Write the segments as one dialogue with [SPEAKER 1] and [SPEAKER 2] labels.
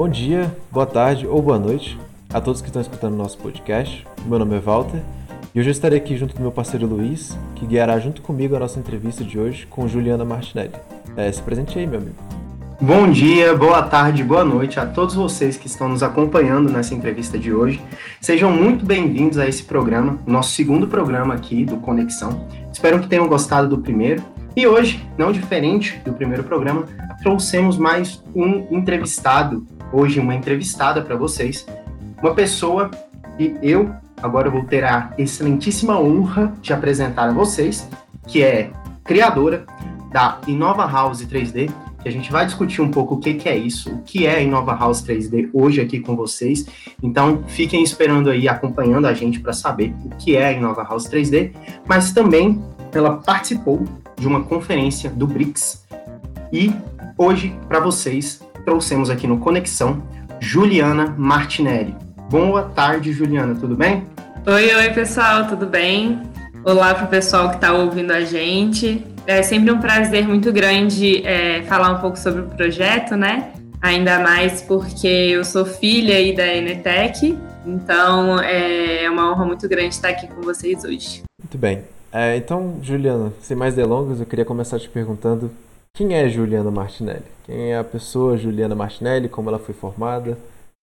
[SPEAKER 1] Bom dia, boa tarde ou boa noite a todos que estão escutando nosso podcast. Meu nome é Walter e hoje eu estarei aqui junto do meu parceiro Luiz, que guiará junto comigo a nossa entrevista de hoje com Juliana Martinelli. É, se presente aí, meu amigo.
[SPEAKER 2] Bom dia, boa tarde, boa noite a todos vocês que estão nos acompanhando nessa entrevista de hoje. Sejam muito bem-vindos a esse programa, nosso segundo programa aqui do Conexão. Espero que tenham gostado do primeiro. E hoje, não diferente do primeiro programa, trouxemos mais um entrevistado, hoje uma entrevistada para vocês, uma pessoa que eu agora vou ter a excelentíssima honra de apresentar a vocês, que é criadora da Inova House 3D, que a gente vai discutir um pouco o que, que é isso, o que é a Inova House 3D hoje aqui com vocês. Então, fiquem esperando aí, acompanhando a gente para saber o que é a Inova House 3D, mas também ela participou de uma conferência do BRICS e hoje, para vocês, trouxemos aqui no Conexão Juliana Martinelli. Boa tarde, Juliana, tudo bem?
[SPEAKER 3] Oi, oi, pessoal, tudo bem? Olá para o pessoal que está ouvindo a gente. É sempre um prazer muito grande é, falar um pouco sobre o projeto, né? Ainda mais porque eu sou filha aí da Enetec, então é, é uma honra muito grande estar aqui com vocês hoje.
[SPEAKER 1] Muito bem. É, então, Juliana, sem mais delongas, eu queria começar te perguntando quem é Juliana Martinelli? Quem é a pessoa Juliana Martinelli? Como ela foi formada?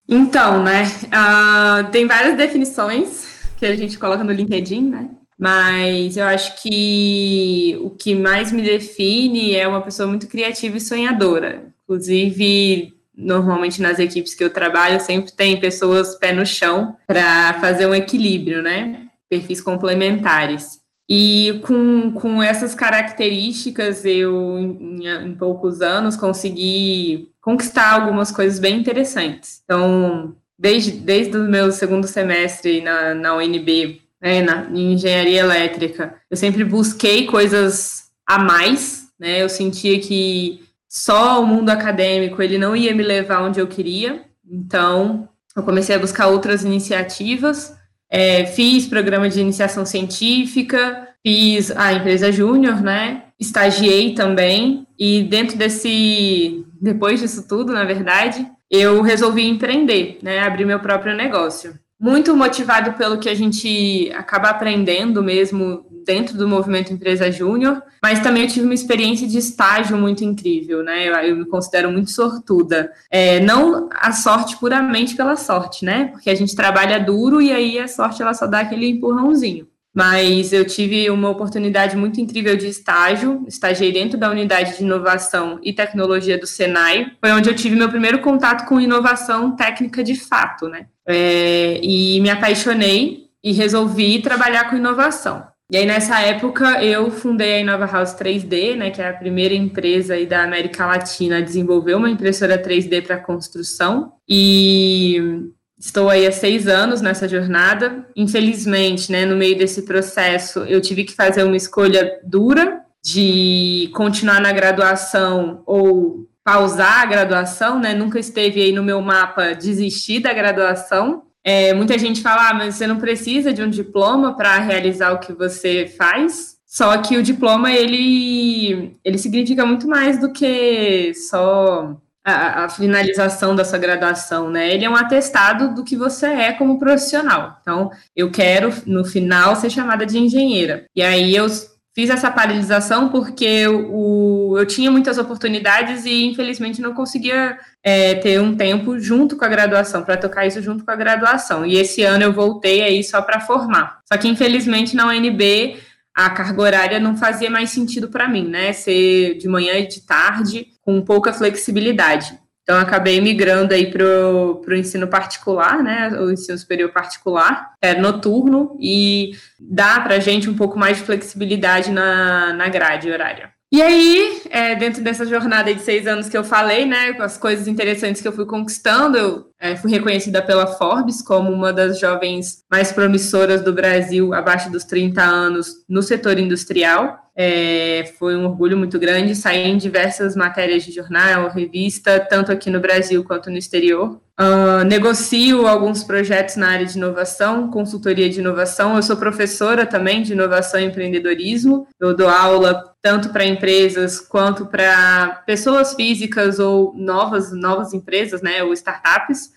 [SPEAKER 3] Então, né? Uh, tem várias definições que a gente coloca no LinkedIn, né? Mas eu acho que o que mais me define é uma pessoa muito criativa e sonhadora. Inclusive, normalmente nas equipes que eu trabalho, sempre tem pessoas pé no chão para fazer um equilíbrio, né? Perfis complementares. E com, com essas características, eu, em, em, poucos anos, consegui conquistar algumas coisas bem interessantes. Então, desde, desde o meu segundo semestre na, na UNB, né, na, em engenharia elétrica, eu sempre busquei coisas a mais, né? Eu sentia que só o mundo acadêmico ele não ia me levar onde eu queria. Então, eu comecei a buscar outras iniciativas é, fiz programa de iniciação científica, fiz a empresa júnior, né? Estagiei também e dentro desse, depois disso tudo, na verdade, eu resolvi empreender, né? Abrir meu próprio negócio muito motivado pelo que a gente acaba aprendendo mesmo dentro do movimento Empresa Júnior, mas também eu tive uma experiência de estágio muito incrível, né? Eu, eu me considero muito sortuda. É, não a sorte puramente pela sorte, né? Porque a gente trabalha duro e aí a sorte ela só dá aquele empurrãozinho mas eu tive uma oportunidade muito incrível de estágio, estagiei dentro da unidade de inovação e tecnologia do Senai, foi onde eu tive meu primeiro contato com inovação técnica de fato, né? É, e me apaixonei e resolvi trabalhar com inovação. E aí, nessa época, eu fundei a Inova House 3D, né, que é a primeira empresa aí da América Latina a desenvolver uma impressora 3D para construção. E Estou aí há seis anos nessa jornada. Infelizmente, né, no meio desse processo, eu tive que fazer uma escolha dura de continuar na graduação ou pausar a graduação, né? Nunca esteve aí no meu mapa desistir da graduação. É, muita gente fala, ah, mas você não precisa de um diploma para realizar o que você faz. Só que o diploma ele ele significa muito mais do que só a, a, finalização da sua graduação, né? Ele é um atestado do que você é como profissional. Então, eu quero, no final, ser chamada de engenheira. E aí eu fiz essa paralisação porque o, eu tinha muitas oportunidades e, infelizmente, não conseguia é, ter um tempo junto com a graduação, para tocar isso junto com a graduação. E esse ano eu voltei aí só para formar. Só que, infelizmente, na UNB a carga horária não fazia mais sentido para mim, né? Ser de manhã e de tarde, com pouca flexibilidade. Então, acabei migrando aí para o ensino particular, né? O ensino superior particular, é noturno, e dá para a gente um pouco mais de flexibilidade na, na grade horária. E aí, é, dentro dessa jornada de seis anos que eu falei, né, com as coisas interessantes que eu fui conquistando, eu é, fui reconhecida pela Forbes como uma das jovens mais promissoras do Brasil abaixo dos 30 anos no setor industrial. É, foi um orgulho muito grande, saí em diversas matérias de jornal, revista, tanto aqui no Brasil quanto no exterior. Uh, negocio alguns projetos na área de inovação, consultoria de inovação. Eu sou professora também de inovação e empreendedorismo. Eu dou aula tanto para empresas quanto para pessoas físicas ou novas, novas empresas, né, ou startups,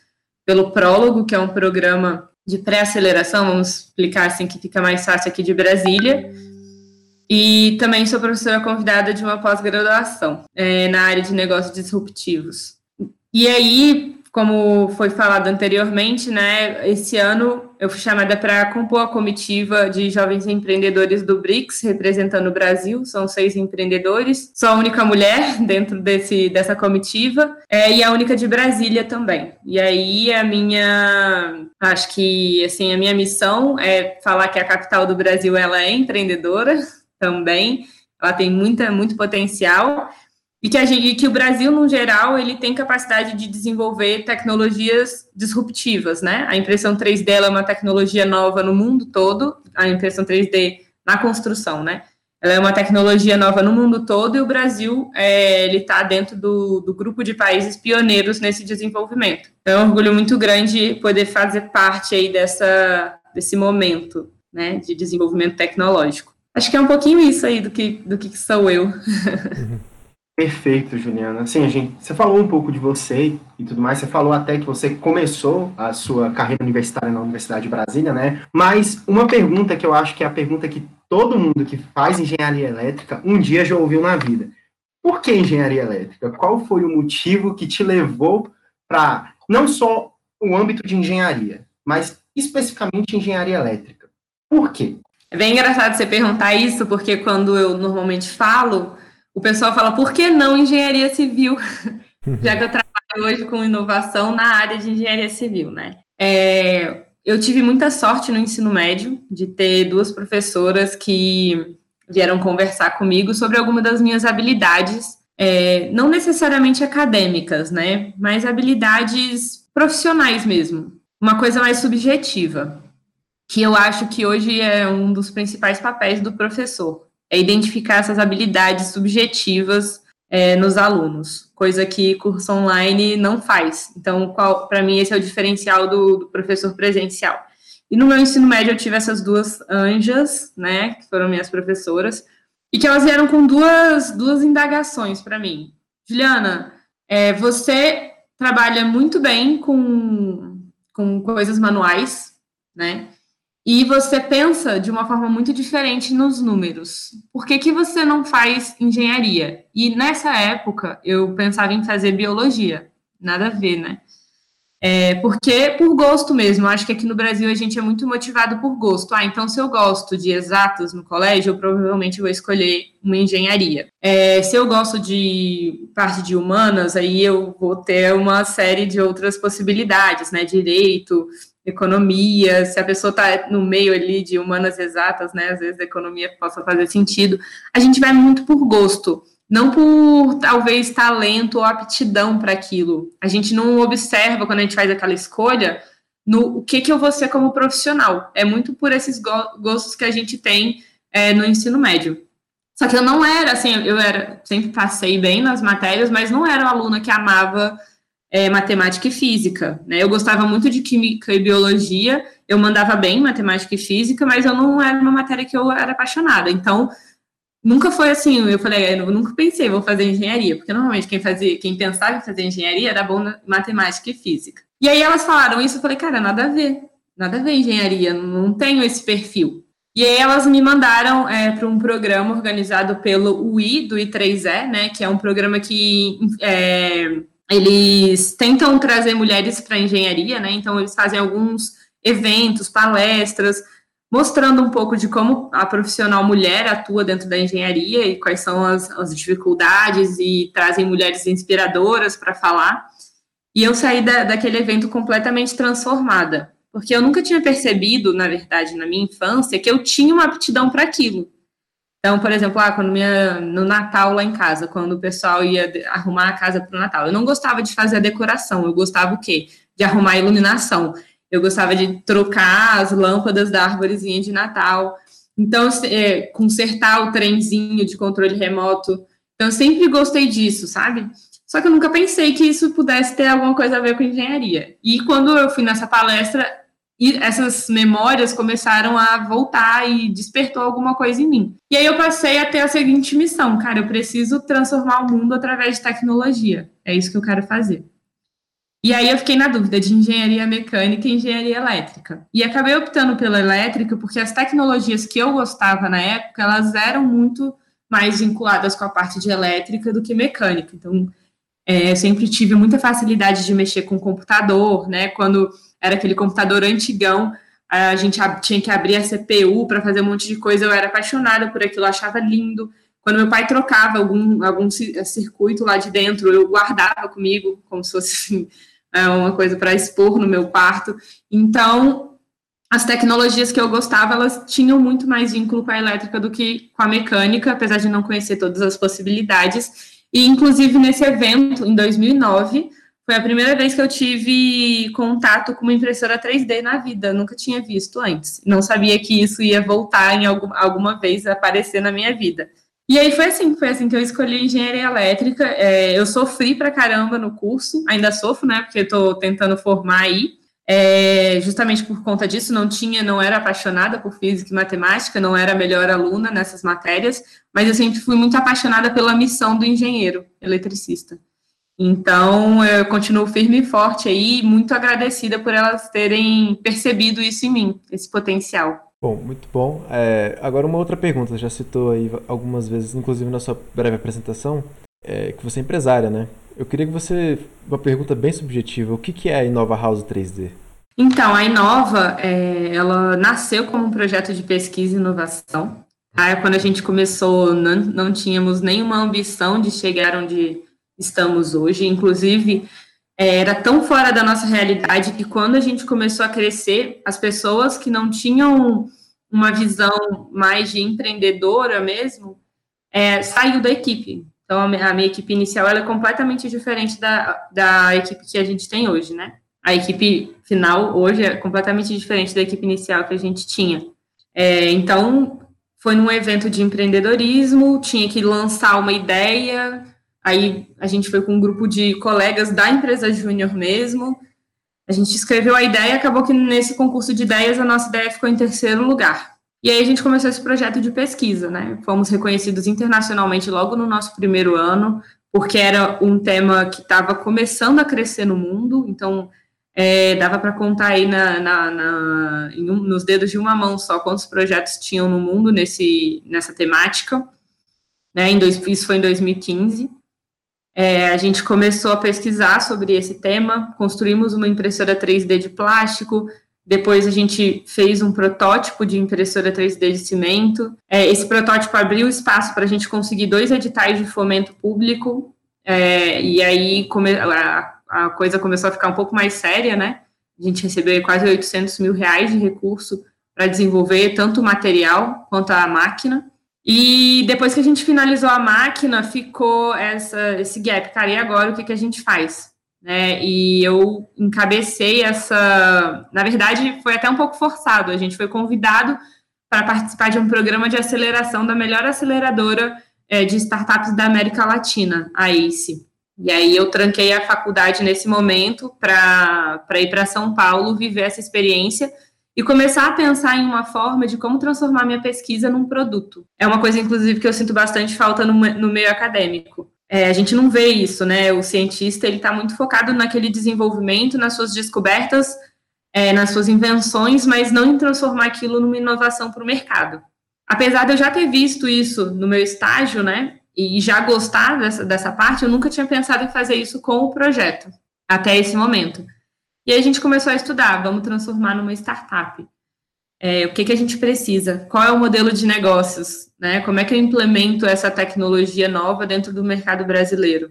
[SPEAKER 3] pelo Prólogo, que é um programa de pré-aceleração, vamos explicar assim que fica mais fácil aqui de Brasília. E também sou professora convidada de uma pós-graduação é, na área de negócios disruptivos. E aí, como foi falado anteriormente, né, esse ano eu fui chamada para compor a comitiva de jovens empreendedores do BRICS, representando o Brasil, são seis empreendedores, sou a única mulher dentro desse, dessa comitiva, é, e a única de Brasília também. E aí a minha, acho que, assim, a minha missão é falar que a capital do Brasil, ela é empreendedora também, ela tem muita, muito potencial, e que, gente, que o Brasil, no geral, ele tem capacidade de desenvolver tecnologias disruptivas, né? A impressão 3D é uma tecnologia nova no mundo todo, a impressão 3D na construção, né? Ela é uma tecnologia nova no mundo todo e o Brasil é, ele está dentro do, do grupo de países pioneiros nesse desenvolvimento. Então, é um orgulho muito grande poder fazer parte aí dessa, desse momento, né, de desenvolvimento tecnológico. Acho que é um pouquinho isso aí do que, do que sou eu.
[SPEAKER 2] Perfeito, Juliana. Assim, a gente, você falou um pouco de você e tudo mais, você falou até que você começou a sua carreira universitária na Universidade de Brasília, né? Mas uma pergunta que eu acho que é a pergunta que todo mundo que faz engenharia elétrica um dia já ouviu na vida. Por que engenharia elétrica? Qual foi o motivo que te levou para não só o âmbito de engenharia, mas especificamente engenharia elétrica? Por quê?
[SPEAKER 3] É bem engraçado você perguntar isso, porque quando eu normalmente falo, o pessoal fala, por que não engenharia civil? Já que eu trabalho hoje com inovação na área de engenharia civil, né? É, eu tive muita sorte no ensino médio de ter duas professoras que vieram conversar comigo sobre algumas das minhas habilidades, é, não necessariamente acadêmicas, né? Mas habilidades profissionais mesmo. Uma coisa mais subjetiva, que eu acho que hoje é um dos principais papéis do professor é identificar essas habilidades subjetivas é, nos alunos, coisa que curso online não faz. Então, para mim, esse é o diferencial do, do, professor presencial. E no meu ensino médio, eu tive essas duas anjas, né, que foram minhas professoras, e que elas vieram com duas, duas indagações para mim. Juliana, é, você trabalha muito bem com, com coisas manuais, né? E você pensa de uma forma muito diferente nos números. Por que, que você não faz engenharia? E nessa época eu pensava em fazer biologia, nada a ver, né? É, porque por gosto mesmo, eu acho que aqui no Brasil a gente é muito motivado por gosto. Ah, então se eu gosto de exatas no colégio, eu provavelmente vou escolher uma engenharia. É, se eu gosto de parte de humanas, aí eu vou ter uma série de outras possibilidades, né? Direito, economia, se a pessoa está no meio ali de humanas exatas, né, às vezes a economia possa fazer sentido, a gente vai muito por gosto, não por talvez talento ou aptidão para aquilo. A gente não observa quando a gente faz aquela escolha no o que que eu vou ser como profissional. É muito por esses gostos que a gente tem é, no ensino médio. Só que eu não era assim, eu era sempre passei bem nas matérias, mas não era uma aluna que amava é, matemática e física. Né? Eu gostava muito de química e biologia, eu mandava bem em matemática e física, mas eu não era uma matéria que eu era apaixonada. Então, nunca foi assim, eu falei, eu nunca pensei, vou fazer engenharia, porque normalmente quem fazia, quem pensava em fazer engenharia era bom na matemática e física. E aí elas falaram isso, eu falei, cara, nada a ver, nada a ver engenharia, não tenho esse perfil. E aí elas me mandaram é, para um programa organizado pelo UI, do I3E, né, que é um programa que é, eles tentam trazer mulheres para a engenharia, né? Então, eles fazem alguns eventos, palestras, mostrando um pouco de como a profissional mulher atua dentro da engenharia e quais são as, as dificuldades e trazem mulheres inspiradoras para falar. E eu saí da, daquele evento completamente transformada, porque eu nunca tinha percebido, na verdade, na minha infância, que eu tinha uma aptidão para aquilo. Então, por exemplo, ah, quando minha, no Natal lá em casa, quando o pessoal ia arrumar a casa para o Natal, eu não gostava de fazer a decoração, eu gostava o quê? De arrumar a iluminação. Eu gostava de trocar as lâmpadas da árvorezinha de Natal. Então, é, consertar o trenzinho de controle remoto. Então, eu sempre gostei disso, sabe? Só que eu nunca pensei que isso pudesse ter alguma coisa a ver com engenharia. E quando eu fui nessa palestra, essas memórias começaram a voltar e despertou alguma coisa em mim. E aí eu passei a ter a seguinte missão, cara, eu preciso transformar o mundo através de tecnologia. É isso que eu quero fazer. E aí eu fiquei na dúvida de engenharia mecânica e engenharia elétrica. E acabei optando pela elétrica porque as tecnologias que eu gostava na época, elas eram muito mais vinculadas com a parte de elétrica do que mecânica. Então, é, sempre tive muita facilidade de mexer com computador, né? Quando era aquele computador antigão, a gente tinha que abrir a CPU para fazer um monte de coisa, eu era apaixonada por aquilo, achava lindo. Quando meu pai trocava algum, algum circuito lá de dentro, eu guardava comigo, como se fosse assim, é uma coisa para expor no meu quarto. Então, as tecnologias que eu gostava, elas tinham muito mais vínculo com a elétrica do que com a mecânica, apesar de não conhecer todas as possibilidades. E, inclusive, nesse evento, em 2009, foi a primeira vez que eu tive contato com uma impressora 3D na vida, nunca tinha visto antes. Não sabia que isso ia voltar em algum, alguma vez a aparecer na minha vida. E aí foi assim, foi assim que eu escolhi engenharia elétrica. É, eu sofri pra caramba no curso, ainda sofro, né? Porque estou tentando formar aí. É, justamente por conta disso, não tinha, não era apaixonada por física e matemática, não era a melhor aluna nessas matérias, mas eu sempre fui muito apaixonada pela missão do engenheiro eletricista. Então, eu continuo firme e forte aí, muito agradecida por elas terem percebido isso em mim, esse potencial.
[SPEAKER 1] Bom, muito bom. É, agora uma outra pergunta, já citou aí algumas vezes, inclusive na sua breve apresentação, é, que você é empresária, né? Eu queria que você, uma pergunta bem subjetiva, o que, que é a Inova House 3D?
[SPEAKER 3] Então, a Inova, é, ela nasceu como um projeto de pesquisa e inovação. Tá? Quando a gente começou, não, não tínhamos nenhuma ambição de chegar onde estamos hoje, inclusive é, era tão fora da nossa realidade que quando a gente começou a crescer, as pessoas que não tinham uma visão mais de empreendedora mesmo, é, saiu da equipe. Então, a minha, equipe inicial é completamente diferente da, da equipe que a gente tem hoje, né? A equipe final hoje é completamente diferente da equipe inicial que a gente tinha. É, então, foi num evento de empreendedorismo, tinha que lançar uma ideia, Aí a gente foi com um grupo de colegas da empresa Júnior mesmo. A gente escreveu a ideia, acabou que nesse concurso de ideias a nossa ideia ficou em terceiro lugar. E aí a gente começou esse projeto de pesquisa, né? Fomos reconhecidos internacionalmente logo no nosso primeiro ano, porque era um tema que estava começando a crescer no mundo, então é, dava para contar aí na, na, na um, nos dedos de uma mão só quantos projetos tinham no mundo nesse, nessa temática. Né? Em dois, isso foi em 2015. É, a gente começou a pesquisar sobre esse tema, construímos uma impressora 3D de plástico, depois a gente fez um protótipo de impressora 3D de cimento. É, esse protótipo abriu espaço para a gente conseguir dois editais de fomento público, é, e aí come, a, a, coisa começou a ficar um pouco mais séria, né? A gente recebeu quase 800 mil reais de recurso para desenvolver tanto o material quanto a máquina. E depois que a gente finalizou a máquina, ficou essa, esse gap. Cara, e agora o que, que a gente faz? Né? E eu encabecei essa. Na verdade, foi até um pouco forçado. A gente foi convidado para participar de um programa de aceleração da melhor aceleradora é, de startups da América Latina, a ACE. E aí eu tranquei a faculdade nesse momento para ir para São Paulo viver essa experiência e começar a pensar em uma forma de como transformar minha pesquisa num produto. É uma coisa, inclusive, que eu sinto bastante falta no, no meio acadêmico. É, a gente não vê isso, né? O cientista ele está muito focado naquele desenvolvimento, nas suas descobertas, é, nas suas invenções, mas não em transformar aquilo numa inovação para o mercado. Apesar de eu já ter visto isso no meu estágio, né? E já gostar dessa, dessa parte, eu nunca tinha pensado em fazer isso com o projeto, até esse momento. E aí a gente começou a estudar, vamos transformar numa startup. É, o que, que a gente precisa? Qual é o modelo de negócios? Né? Como é que eu implemento essa tecnologia nova dentro do mercado brasileiro?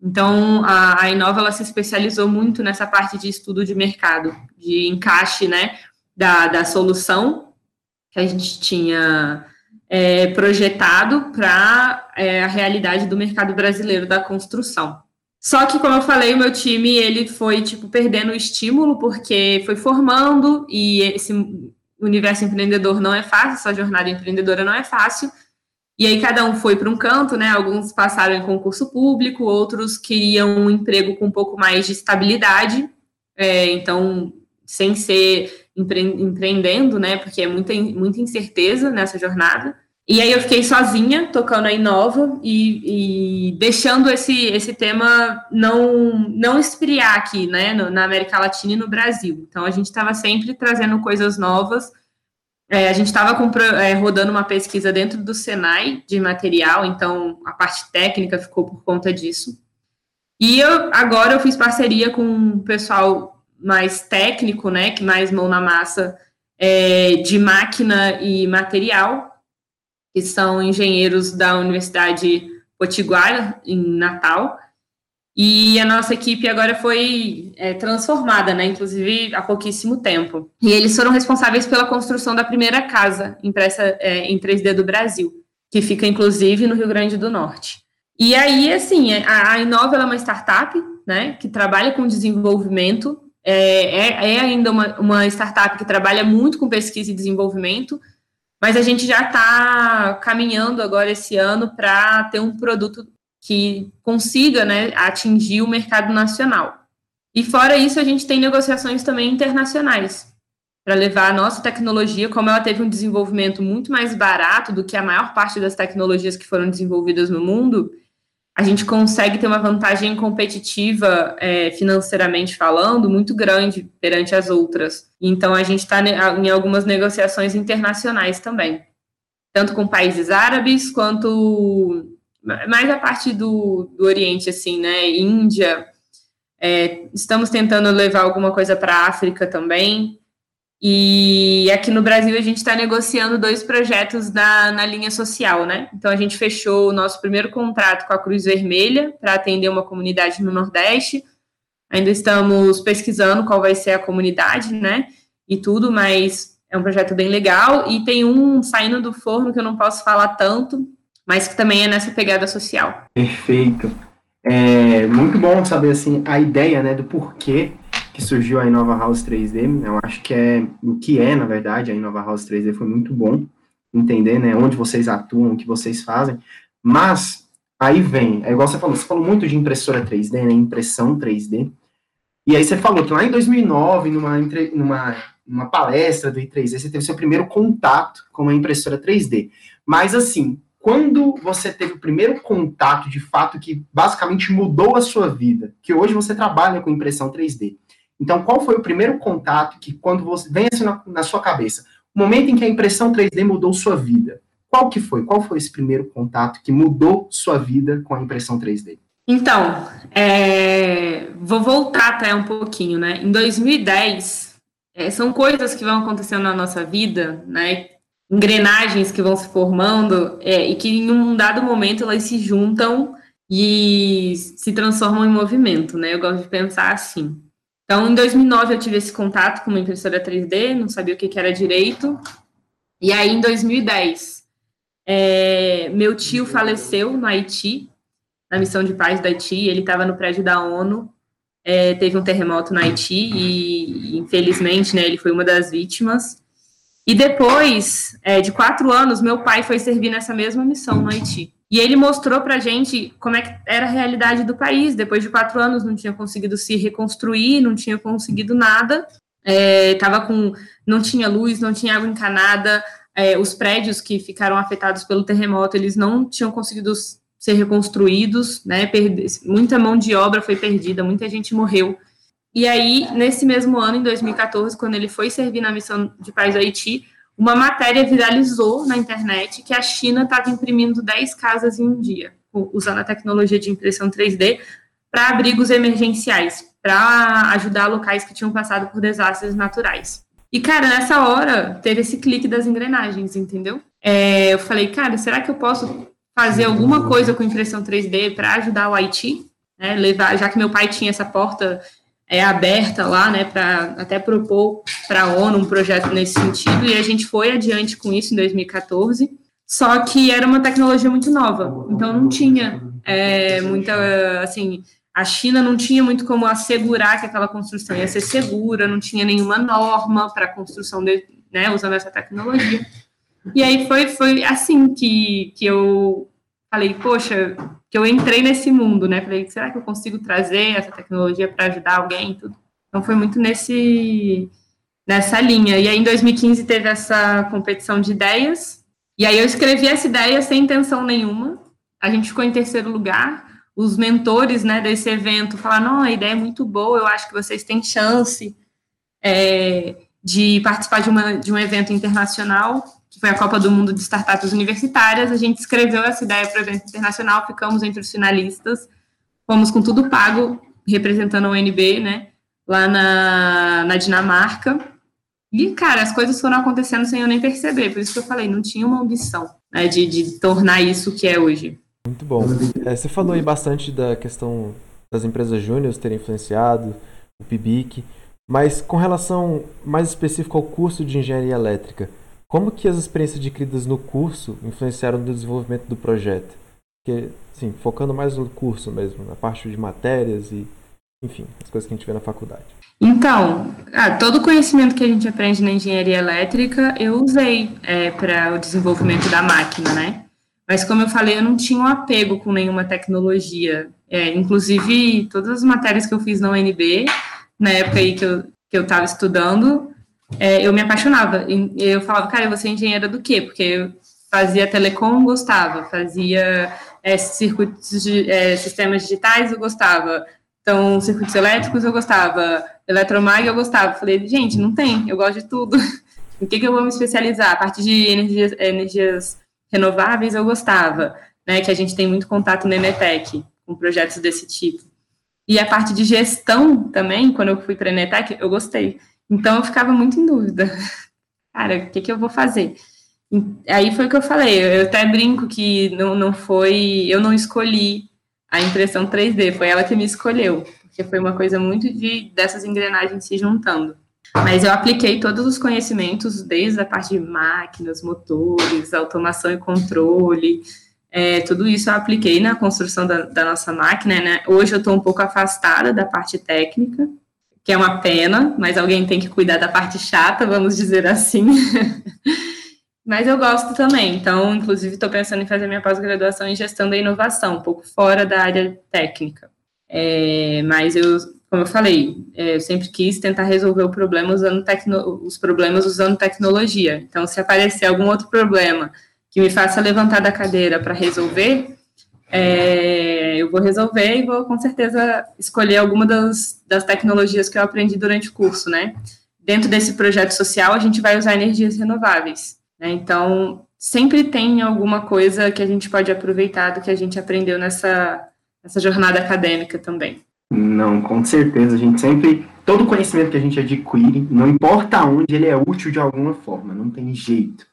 [SPEAKER 3] Então, a, a Inova ela se especializou muito nessa parte de estudo de mercado, de encaixe né, da, da solução que a gente tinha é, projetado para é, a realidade do mercado brasileiro da construção. Só que, como eu falei, o meu time ele foi tipo perdendo o estímulo porque foi formando e esse universo empreendedor não é fácil, essa jornada empreendedora não é fácil. E aí cada um foi para um canto, né? Alguns passaram em concurso público, outros queriam um emprego com um pouco mais de estabilidade, é, então sem ser empre empreendendo, né? Porque é muita, muita incerteza nessa jornada. E aí eu fiquei sozinha, tocando a Inova e, e deixando esse, esse tema não, não esfriar aqui, né, no, na América Latina e no Brasil. Então, a gente estava sempre trazendo coisas novas. É, a gente estava é, rodando uma pesquisa dentro do Senai de material, então a parte técnica ficou por conta disso. E eu, agora eu fiz parceria com um pessoal mais técnico, né, que mais mão na massa é, de máquina e material, que são engenheiros da Universidade Potiguara, em Natal. E a nossa equipe agora foi é, transformada, né? Inclusive há pouquíssimo tempo. E eles foram responsáveis pela construção da primeira casa impressa é, em 3D do Brasil, que fica inclusive no Rio Grande do Norte. E aí, assim, a, a Inova é uma startup, né? Que trabalha com desenvolvimento. É, é, é ainda uma, uma startup que trabalha muito com pesquisa e desenvolvimento, mas a gente já está caminhando agora esse ano para ter um produto que consiga né, atingir o mercado nacional. E fora isso, a gente tem negociações também internacionais para levar a nossa tecnologia, como ela teve um desenvolvimento muito mais barato do que a maior parte das tecnologias que foram desenvolvidas no mundo, a gente consegue ter uma vantagem competitiva, é, financeiramente falando, muito grande perante as outras. Então, a gente está em algumas negociações internacionais também, tanto com países árabes quanto mais a parte do, do Oriente, assim, né? Índia. É, estamos tentando levar alguma coisa para a África também. E aqui no Brasil a gente está negociando dois projetos na, na linha social, né? Então a gente fechou o nosso primeiro contrato com a Cruz Vermelha para atender uma comunidade no Nordeste. Ainda estamos pesquisando qual vai ser a comunidade, né? E tudo, mas é um projeto bem legal. E tem um saindo do forno que eu não posso falar tanto, mas que também é nessa pegada social.
[SPEAKER 2] Perfeito. É muito bom saber assim a ideia, né, do porquê que surgiu a Inova House 3D. Eu acho que é o que é, na verdade, a Inova House 3D foi muito bom entender, né, onde vocês atuam, o que vocês fazem. Mas aí vem, é igual você falou, você falou muito de impressora 3D, né, impressão 3D. E aí você falou que lá em 2009, numa, numa, numa palestra do I3D, você teve seu primeiro contato com uma impressora 3D. Mas assim, quando você teve o primeiro contato de fato que basicamente mudou a sua vida, que hoje você trabalha com impressão 3D, então, qual foi o primeiro contato que, quando você vem assim na, na, sua cabeça, o momento em que a impressão 3D mudou sua vida? Qual que foi? Qual foi esse primeiro contato que mudou sua vida com a impressão 3D?
[SPEAKER 3] Então, é, vou voltar até um pouquinho, né? Em 2010, é, são coisas que vão acontecendo na nossa vida, né? Engrenagens que vão se formando é, e que em um dado momento elas se juntam e se transformam em movimento, né? Eu gosto de pensar assim. Então, em 2009, eu tive esse contato com uma impressora 3D, não sabia o que, que era direito. E aí, em 2010, é, meu tio faleceu no Haiti, na missão de paz do Haiti. Ele estava no prédio da ONU, é, teve um terremoto no Haiti e, infelizmente, né, ele foi uma das vítimas. E depois é, de quatro anos, meu pai foi servir nessa mesma missão no Haiti. E ele mostrou para a gente como é que era a realidade do país. Depois de quatro anos, não tinha conseguido se reconstruir, não tinha conseguido nada. É, tava com, não tinha luz, não tinha água encanada. É, os prédios que ficaram afetados pelo terremoto, eles não tinham conseguido ser reconstruídos, né? Perde, muita mão de obra foi perdida, muita gente morreu. E aí, nesse mesmo ano, em 2014, quando ele foi servir na missão de paz do Haiti, uma matéria viralizou na internet que a China estava imprimindo 10 casas em um dia, usando a tecnologia de impressão 3D para abrigos emergenciais, para ajudar locais que tinham passado por desastres naturais. E, cara, nessa hora, teve esse clique das engrenagens, entendeu? É, eu falei, cara, será que eu posso fazer alguma coisa com impressão 3D para ajudar o Haiti? Né, levar, já que meu pai tinha essa porta é, aberta lá, né, para até propor para a ONU um projeto nesse sentido, e a gente foi adiante com isso em 2014, só que era uma tecnologia muito nova, então não tinha é, muita, assim, a China não tinha muito como assegurar que aquela construção ia ser segura, não tinha nenhuma norma para a construção, de, né, usando essa tecnologia. E aí foi, foi assim que, que eu falei, poxa, que eu entrei nesse mundo, né? Falei, será que eu consigo trazer essa tecnologia para ajudar alguém e tudo? Então foi muito nesse nessa linha. E aí em 2015 teve essa competição de ideias, e aí eu escrevi essa ideia sem intenção nenhuma. A gente ficou em terceiro lugar. Os mentores, né, desse evento falaram: "Não, a ideia é muito boa, eu acho que vocês têm chance é, de participar de, uma, de um evento internacional foi a Copa do Mundo de Startups Universitárias. A gente escreveu essa ideia para o evento internacional, ficamos entre os finalistas, fomos com tudo pago, representando a UNB, né, lá na, na Dinamarca. E, cara, as coisas foram acontecendo sem eu nem perceber, por isso que eu falei, não tinha uma ambição né, de, de tornar isso o que é hoje.
[SPEAKER 1] Muito bom. É, você falou aí bastante da questão das empresas júniores terem influenciado, o PIBIC, mas com relação mais específico ao curso de engenharia elétrica, como que as experiências adquiridas no curso influenciaram no desenvolvimento do projeto? Porque, sim, focando mais no curso mesmo, na parte de matérias e, enfim, as coisas que a gente vê na faculdade.
[SPEAKER 3] Então, ah, todo o conhecimento que a gente aprende na engenharia elétrica eu usei é, para o desenvolvimento da máquina, né? Mas, como eu falei, eu não tinha um apego com nenhuma tecnologia. É, inclusive, todas as matérias que eu fiz na UNB, na época aí que eu que eu estava estudando, é, eu me apaixonava. Eu falava, cara, eu vou ser engenheira do quê? Porque eu fazia telecom, gostava. Fazia é, circuitos de é, sistemas digitais, eu gostava. Então, circuitos elétricos, eu gostava. Eletromag, eu gostava. Falei, gente, não tem, eu gosto de tudo. Em que, que eu vou me especializar? A parte de energias, energias renováveis, eu gostava. Né, que a gente tem muito contato no Enetec, com projetos desse tipo. E a parte de gestão também, quando eu fui para a Enetec, eu gostei. Então eu ficava muito em dúvida. Cara, o que, que eu vou fazer? Aí foi o que eu falei, eu até brinco que não, não foi, eu não escolhi a impressão 3D, foi ela que me escolheu, porque foi uma coisa muito de dessas engrenagens se juntando. Mas eu apliquei todos os conhecimentos, desde a parte de máquinas, motores, automação e controle, é, tudo isso eu apliquei na construção da, da nossa máquina, né? Hoje eu estou um pouco afastada da parte técnica, que é uma pena, mas alguém tem que cuidar da parte chata, vamos dizer assim. mas eu gosto também, então, inclusive, estou pensando em fazer minha pós-graduação em gestão da inovação, um pouco fora da área técnica. É, mas eu, como eu falei, é, eu sempre quis tentar resolver o problema usando tecno, os problemas usando tecnologia. Então, se aparecer algum outro problema que me faça levantar da cadeira para resolver, é, eu vou resolver e vou com certeza escolher alguma das, das tecnologias que eu aprendi durante o curso, né? Dentro desse projeto social, a gente vai usar energias renováveis. Né? Então, sempre tem alguma coisa que a gente pode aproveitar do que a gente aprendeu nessa, nessa jornada acadêmica também.
[SPEAKER 2] Não, com certeza. A gente sempre. Todo conhecimento que a gente adquire, não importa onde, ele é útil de alguma forma, não tem jeito.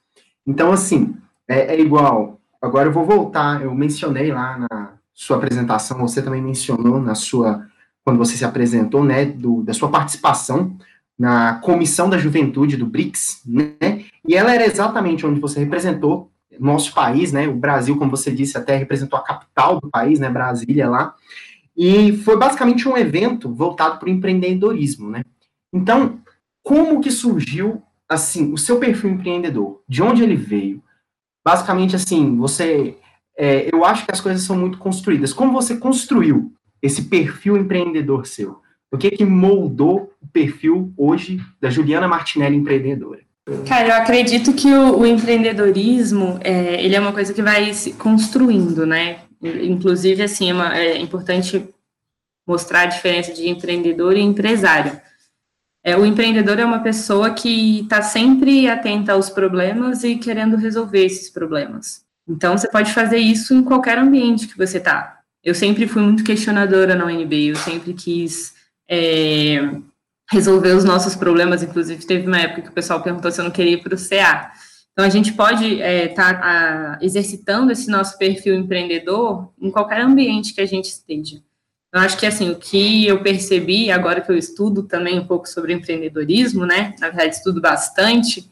[SPEAKER 2] Então, assim, é, é igual Agora eu vou voltar, eu mencionei lá na sua apresentação, você também mencionou na sua, quando você se apresentou, né, do, da sua participação na Comissão da Juventude do BRICS, né, e ela era exatamente onde você representou nosso país, né, o Brasil, como você disse, até representou a capital do país, né, Brasília lá, e foi basicamente um evento voltado para o empreendedorismo, né. Então, como que surgiu, assim, o seu perfil empreendedor? De onde ele veio? Basicamente assim, você. É, eu acho que as coisas são muito construídas. Como você construiu esse perfil empreendedor seu? O que que moldou o perfil hoje da Juliana Martinelli empreendedora?
[SPEAKER 3] Cara, eu acredito que o, o empreendedorismo é, ele é uma coisa que vai se construindo, né? Inclusive, assim, é, uma, é importante mostrar a diferença de empreendedor e empresário. É, o empreendedor é uma pessoa que está sempre atenta aos problemas e querendo resolver esses problemas. Então, você pode fazer isso em qualquer ambiente que você está. Eu sempre fui muito questionadora na UNB, eu sempre quis é, resolver os nossos problemas. Inclusive, teve uma época que o pessoal perguntou se eu não queria ir para o CA. Então, a gente pode estar é, tá, exercitando esse nosso perfil empreendedor em qualquer ambiente que a gente esteja. Eu acho que assim, o que eu percebi, agora que eu estudo também um pouco sobre empreendedorismo, né? Na verdade, estudo bastante,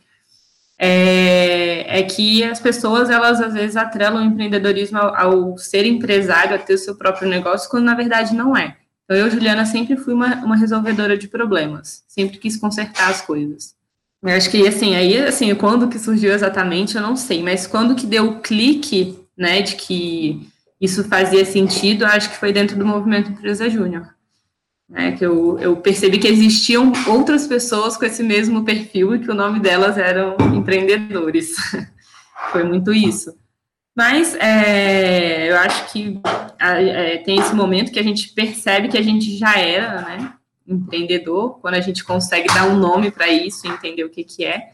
[SPEAKER 3] é, é que as pessoas, elas às vezes atrelam o empreendedorismo ao, ao, ser empresário, a ter o seu próprio negócio, quando na verdade não é. Então, eu, Juliana, sempre fui uma, uma resolvedora de problemas, sempre quis consertar as coisas. Eu acho que, assim, aí, assim, quando que surgiu exatamente, eu não sei, mas quando que deu o clique, né, de que isso fazia sentido, acho que foi dentro do movimento Empresa Júnior. Né, que eu, eu percebi que existiam outras pessoas com esse mesmo perfil e que o nome delas eram empreendedores. foi muito isso. Mas é, eu acho que é, tem esse momento que a gente percebe que a gente já era né, empreendedor, quando a gente consegue dar um nome para isso, entender o que, que é.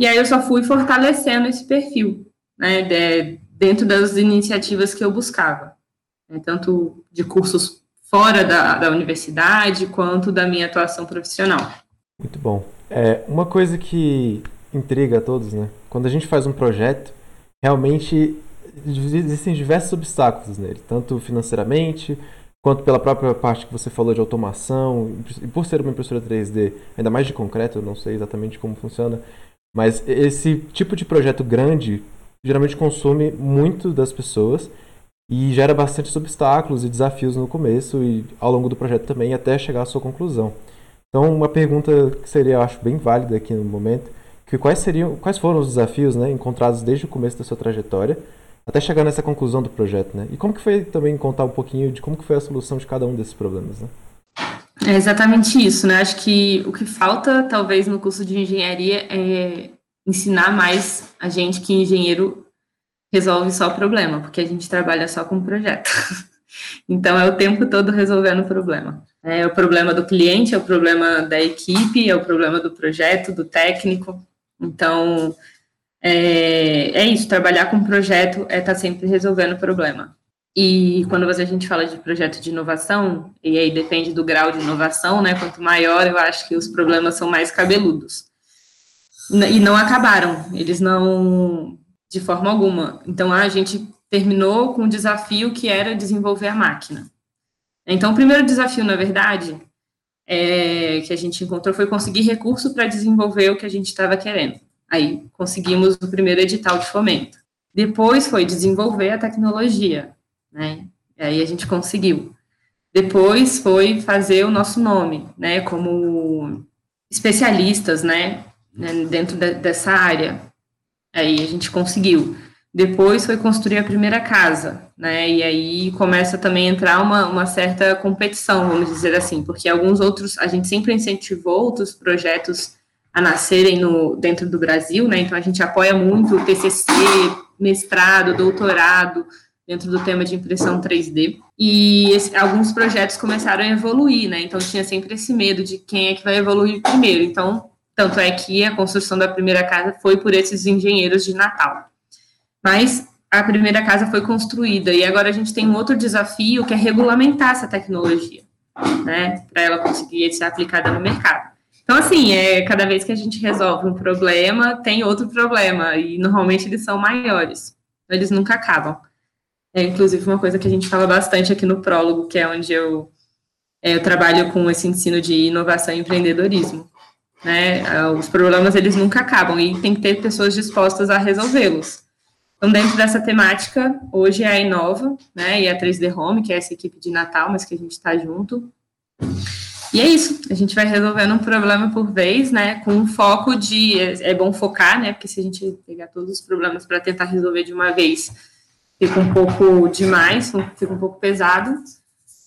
[SPEAKER 3] E aí eu só fui fortalecendo esse perfil, né, de, dentro das iniciativas que eu buscava, né, tanto de cursos fora da, da universidade, quanto da minha atuação profissional.
[SPEAKER 1] Muito bom. É, uma coisa que intriga a todos, né? Quando a gente faz um projeto, realmente existem diversos obstáculos nele, tanto financeiramente, quanto pela própria parte que você falou de automação, e por ser uma impressora 3D, ainda mais de concreto, eu não sei exatamente como funciona, mas esse tipo de projeto grande geralmente consome muito das pessoas e gera bastante obstáculos e desafios no começo e ao longo do projeto também até chegar à sua conclusão. Então, uma pergunta que seria, eu acho, bem válida aqui no momento, que quais seriam, quais foram os desafios, né, encontrados desde o começo da sua trajetória até chegar nessa conclusão do projeto, né? E como que foi também contar um pouquinho de como que foi a solução de cada um desses problemas, né?
[SPEAKER 3] É exatamente isso, né? Acho que o que falta, talvez, no curso de engenharia é ensinar mais a gente que engenheiro resolve só problema, porque a gente trabalha só com projeto. então, é o tempo todo resolvendo o problema. É o problema do cliente, é o problema da equipe, é o problema do projeto, do técnico. Então, é, é isso, trabalhar com projeto é estar tá sempre resolvendo o problema. E quando a gente fala de projeto de inovação, e aí depende do grau de inovação, né? Quanto maior, eu acho que os problemas são mais cabeludos. E não acabaram, eles não, de forma alguma. Então, a gente terminou com um desafio que era desenvolver a máquina. Então, o primeiro desafio, na verdade, é, que a gente encontrou foi conseguir recurso para desenvolver o que a gente estava querendo. Aí conseguimos o primeiro edital de fomento. Depois foi desenvolver a tecnologia, né? E aí a gente conseguiu. Depois foi fazer o nosso nome, né? Como especialistas, né? Né dentro de, dessa área. Aí a gente conseguiu. Depois foi construir a primeira casa, né? E aí começa também a entrar uma, uma certa competição, vamos dizer assim, porque alguns outros, a gente sempre incentivou outros projetos a nascerem no, dentro do Brasil, né? Então a gente apoia muito o TCC, mestrado, doutorado dentro do tema de impressão 3D. E esse, alguns projetos começaram a evoluir, né? Então tinha sempre esse medo de quem é que vai evoluir primeiro. Então, tanto é que a construção da primeira casa foi por esses engenheiros de Natal. Mas a primeira casa foi construída e agora a gente tem um outro desafio que é regulamentar essa tecnologia, né? Para ela conseguir ser aplicada no mercado. Então, assim, é, cada vez que a gente resolve um problema, tem outro problema, e normalmente eles são maiores, eles nunca acabam. É, inclusive, uma coisa que a gente fala bastante aqui no prólogo, que é onde eu, é, eu trabalho com esse ensino de inovação e empreendedorismo. Né? É, os problemas, eles nunca acabam, e tem que ter pessoas dispostas a resolvê-los. Então, dentro dessa temática, hoje é a Inova, né, e a 3D Home, que é essa equipe de Natal, mas que a gente está junto. E é isso, a gente vai resolvendo um problema por vez, né? Com um foco de. É, é bom focar, né? Porque se a gente pegar todos os problemas para tentar resolver de uma vez, fica um pouco demais, fica um pouco pesado.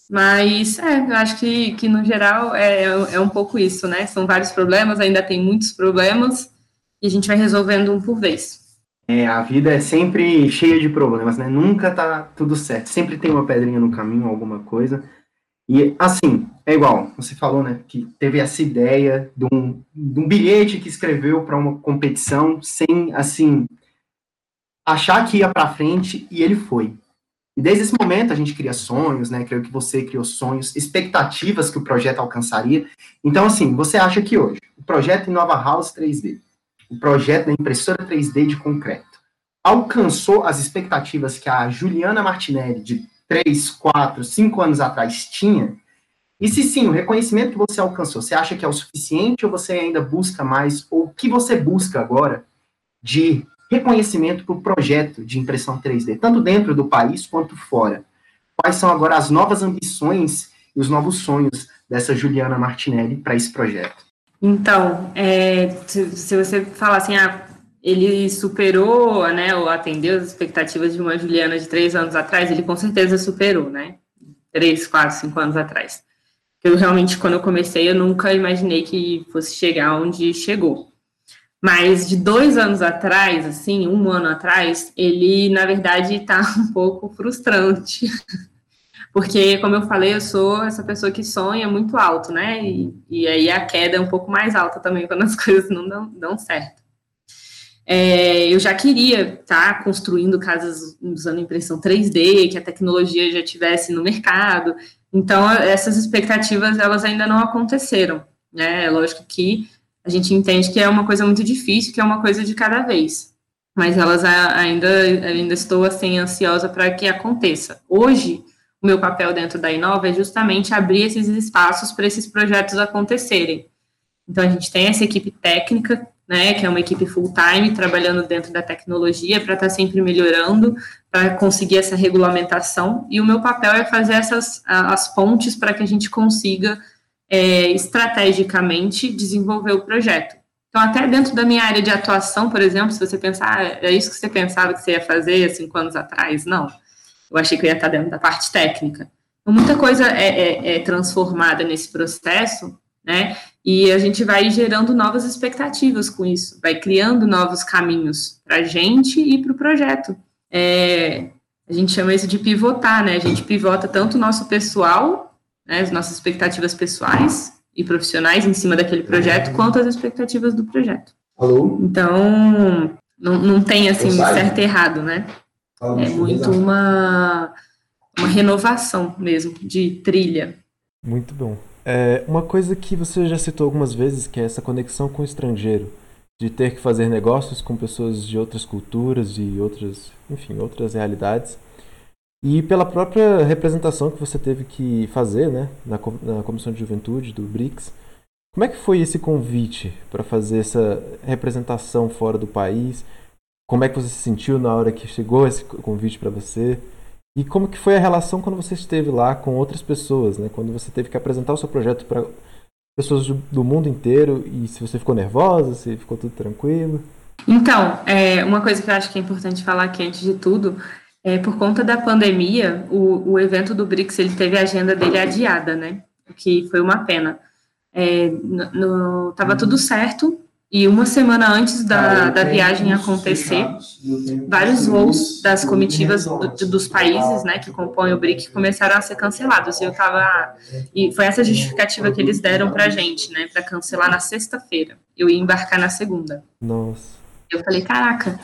[SPEAKER 3] Mas é, eu acho que, que no geral é, é um pouco isso, né? São vários problemas, ainda tem muitos problemas, e a gente vai resolvendo um por vez.
[SPEAKER 2] É, a vida é sempre cheia de problemas, né? Nunca tá tudo certo. Sempre tem uma pedrinha no caminho, alguma coisa. E, assim, é igual, você falou, né, que teve essa ideia de um, de um bilhete que escreveu para uma competição sem, assim, achar que ia para frente e ele foi. E desde esse momento a gente cria sonhos, né, creio que você criou sonhos, expectativas que o projeto alcançaria. Então, assim, você acha que hoje, o projeto Nova House 3D, o projeto da impressora 3D de concreto, alcançou as expectativas que a Juliana Martinelli, de três, quatro, cinco anos atrás tinha? E se sim, o reconhecimento que você alcançou, você acha que é o suficiente ou você ainda busca mais? Ou o que você busca agora de reconhecimento para o projeto de impressão 3D, tanto dentro do país quanto fora? Quais são agora as novas ambições e os novos sonhos dessa Juliana Martinelli para esse projeto?
[SPEAKER 3] Então, é, se, você falar assim, ah, ele superou, né, ou atendeu as expectativas de uma Juliana de três anos atrás, ele com certeza superou, né? Três, quatro, cinco anos atrás. Eu realmente, quando eu comecei, eu nunca imaginei que fosse chegar onde chegou. Mas de dois anos atrás, assim, um ano atrás, ele, na verdade, está um pouco frustrante. Porque, como eu falei, eu sou essa pessoa que sonha muito alto, né? E, e aí a queda é um pouco mais alta também quando as coisas não dão, dão certo. É, eu já queria estar tá construindo casas usando impressão 3D, que a tecnologia já tivesse no mercado. Então, essas expectativas, elas ainda não aconteceram, né? É lógico que a gente entende que é uma coisa muito difícil, que é uma coisa de cada vez. Mas elas ainda, ainda estou, assim, ansiosa para que aconteça. Hoje, o meu papel dentro da Inova é justamente abrir esses espaços para esses projetos acontecerem. Então, a gente tem essa equipe técnica né, que é uma equipe full-time trabalhando dentro da tecnologia para estar tá sempre melhorando, para conseguir essa regulamentação, e o meu papel é fazer essas as pontes para que a gente consiga é, estrategicamente desenvolver o projeto. Então, até dentro da minha área de atuação, por exemplo, se você pensar, ah, é isso que você pensava que você ia fazer há cinco anos atrás? Não. Eu achei que eu ia estar dentro da parte técnica. Então, muita coisa é, é, é transformada nesse processo né? E a gente vai gerando novas expectativas com isso, vai criando novos caminhos para a gente e para o projeto. É, a gente chama isso de pivotar, né? A gente pivota tanto o nosso pessoal, né, as nossas expectativas pessoais e profissionais em cima daquele projeto, quanto as expectativas do projeto. Alô? Então, não, não tem assim certo e errado, né? É muito uma, uma renovação mesmo de trilha.
[SPEAKER 1] Muito bom. É, uma coisa que você já citou algumas vezes, que é essa conexão com o estrangeiro, de ter que fazer negócios com pessoas de outras culturas e outras, enfim, outras realidades. E pela própria representação que você teve que fazer, né, na, na Comissão de Juventude do BRICS, como é que foi esse convite para fazer essa representação fora do país? Como é que você se sentiu na hora que chegou esse convite para você? E como que foi a relação quando você esteve lá com outras pessoas, né? Quando você teve que apresentar o seu projeto para pessoas do mundo inteiro e se você ficou nervosa, se ficou tudo tranquilo?
[SPEAKER 3] Então, é, uma coisa que eu acho que é importante falar aqui antes de tudo é por conta da pandemia, o, o evento do BRICS ele teve a agenda dele adiada, né? O que foi uma pena. É, no, no, tava tudo certo, e uma semana antes da, da viagem acontecer, vários voos das comitivas do, dos países né, que compõem o BRIC começaram a ser cancelados. E eu tava. E foi essa justificativa que eles deram para a gente, né? Para cancelar na sexta-feira. Eu ia embarcar na segunda.
[SPEAKER 1] Nossa.
[SPEAKER 3] Eu falei, caraca,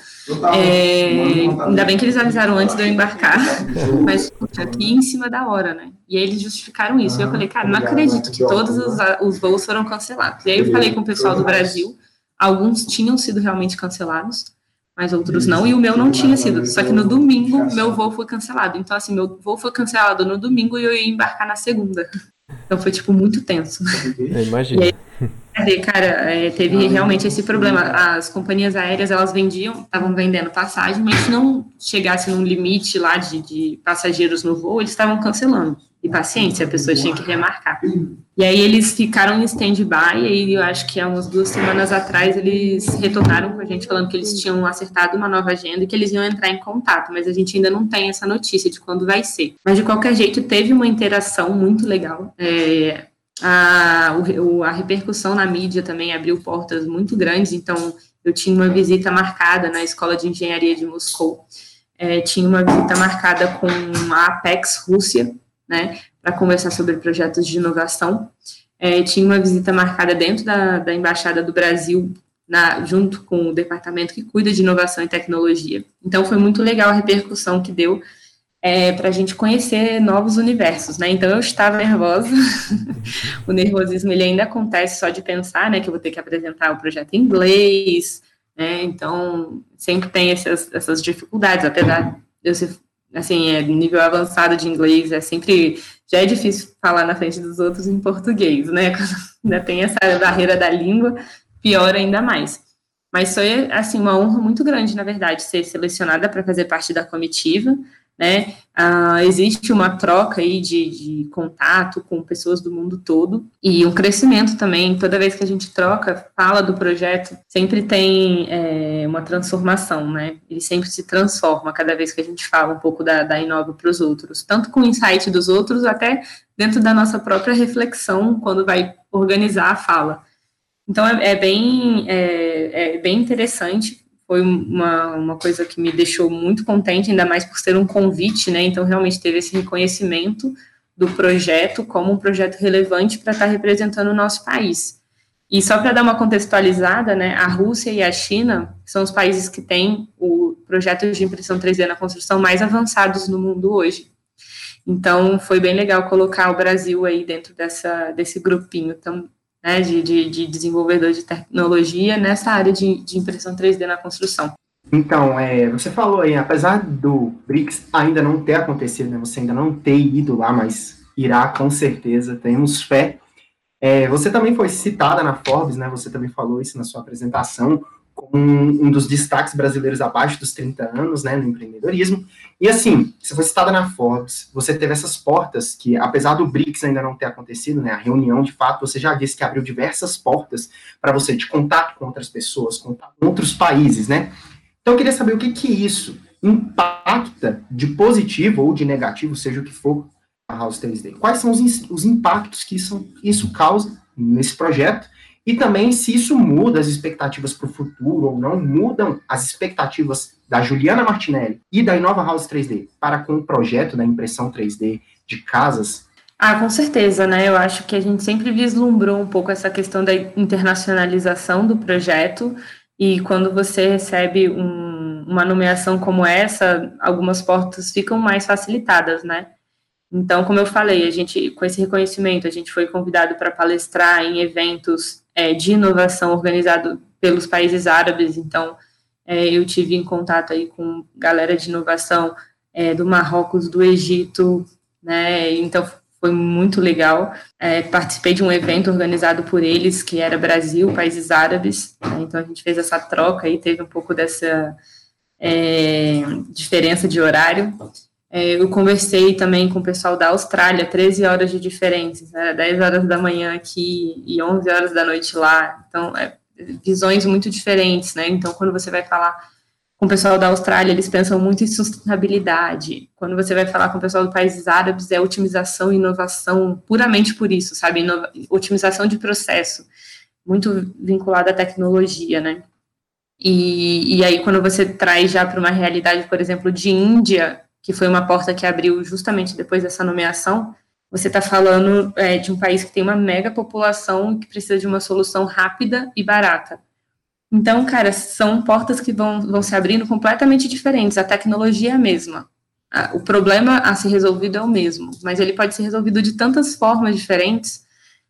[SPEAKER 3] é, ainda bem que eles avisaram antes de eu embarcar, mas aqui em cima da hora, né? E aí eles justificaram isso. E eu falei, cara, não acredito que todos os, os voos foram cancelados. E aí eu falei com o pessoal do Brasil, Alguns tinham sido realmente cancelados, mas outros não, e o meu não tinha sido. Só que no domingo, meu voo foi cancelado. Então, assim, meu voo foi cancelado no domingo e eu ia embarcar na segunda. Então foi, tipo, muito tenso.
[SPEAKER 1] Imagina.
[SPEAKER 3] cara, é, teve realmente esse problema. As companhias aéreas, elas vendiam, estavam vendendo passagem, mas se não chegasse num limite lá de, de passageiros no voo, eles estavam cancelando e paciência, a pessoa tinha que remarcar. E aí eles ficaram em stand-by, e eu acho que há umas duas semanas atrás eles retornaram com a gente falando que eles tinham acertado uma nova agenda e que eles iam entrar em contato, mas a gente ainda não tem essa notícia de quando vai ser. Mas de qualquer jeito, teve uma interação muito legal. É, a, o, a repercussão na mídia também abriu portas muito grandes, então eu tinha uma visita marcada na Escola de Engenharia de Moscou. É, tinha uma visita marcada com a Apex Rússia, né, para conversar sobre projetos de inovação. É, tinha uma visita marcada dentro da, da Embaixada do Brasil, na, junto com o departamento que cuida de inovação e tecnologia. Então, foi muito legal a repercussão que deu é, para a gente conhecer novos universos, né? Então, eu estava nervosa. o nervosismo, ele ainda acontece só de pensar, né, que eu vou ter que apresentar o projeto em inglês, né? Então, sempre tem essas, essas dificuldades, apesar de eu ser assim, é, nível avançado de inglês, é sempre, já é difícil falar na frente dos outros em português, né, quando ainda tem essa barreira da língua, pior ainda mais. Mas foi, assim, uma honra muito grande, na verdade, ser selecionada para fazer parte da comitiva, né? Uh, existe uma troca aí de, de, contato com pessoas do mundo todo e um crescimento também. Toda vez que a gente troca, fala do projeto, sempre tem é, uma transformação, né? Ele sempre se transforma cada vez que a gente fala um pouco da, da Inova para os outros, tanto com o insight dos outros, até dentro da nossa própria reflexão, quando vai organizar a fala. Então, é, é bem, é, é bem interessante foi uma, uma coisa que me deixou muito contente, ainda mais por ser um convite, né? Então, realmente teve esse reconhecimento do projeto como um projeto relevante para estar tá representando o nosso país. E só para dar uma contextualizada, né, a Rússia e a China são os países que têm o projeto de impressão 3D na construção mais avançados no mundo hoje. Então, foi bem legal colocar o Brasil aí dentro dessa, desse grupinho tam, né, de, de, de desenvolvedor de tecnologia nessa área de, de impressão 3D na construção.
[SPEAKER 2] Então, é, você falou aí, apesar do BRICS ainda não ter acontecido, né, você ainda não ter ido lá, mas irá com certeza, temos fé. É, você também foi citada na Forbes, né, você também falou isso na sua apresentação, como um, um, dos destaques brasileiros abaixo dos 30 anos, né, no empreendedorismo. E assim, você foi citada na Forbes, você teve essas portas que, apesar do BRICS ainda não ter acontecido, né, a reunião de fato, você já disse que abriu diversas portas para você de contato com outras pessoas, com outros países, né? Então eu queria saber o que que isso impacta de positivo ou de negativo, seja o que for, a House 3D. Quais são os, os impactos que isso, isso causa nesse projeto e também se isso muda as expectativas para o futuro ou não, mudam as expectativas da Juliana Martinelli e da Inova House 3D para com o projeto da impressão 3D de casas?
[SPEAKER 3] Ah, com certeza, né? Eu acho que a gente sempre vislumbrou um pouco essa questão da internacionalização do projeto e quando você recebe um, uma nomeação como essa, algumas portas ficam mais facilitadas, né? Então, como eu falei, a gente, com esse reconhecimento, a gente foi convidado para palestrar em eventos é, de inovação organizado pelos países árabes. Então, é, eu tive em contato aí com galera de inovação é, do Marrocos, do Egito, né? Então, foi muito legal. É, participei de um evento organizado por eles, que era Brasil, países árabes. Né? Então, a gente fez essa troca e teve um pouco dessa é, diferença de horário. É, eu conversei também com o pessoal da Austrália, 13 horas de diferença, né, 10 horas da manhã aqui e 11 horas da noite lá. Então, é, visões muito diferentes, né? Então, quando você vai falar com o pessoal da Austrália, eles pensam muito em sustentabilidade. Quando você vai falar com o pessoal dos países árabes, é otimização e inovação puramente por isso, sabe? Inova otimização de processo, muito vinculada à tecnologia, né? E, e aí, quando você traz já para uma realidade, por exemplo, de Índia, que foi uma porta que abriu justamente depois dessa nomeação, você está falando é, de um país que tem uma mega população que precisa de uma solução rápida e barata. Então, cara, são portas que vão, vão se abrindo completamente diferentes. A tecnologia é a mesma. O problema a ser resolvido é o mesmo, mas ele pode ser resolvido de tantas formas diferentes.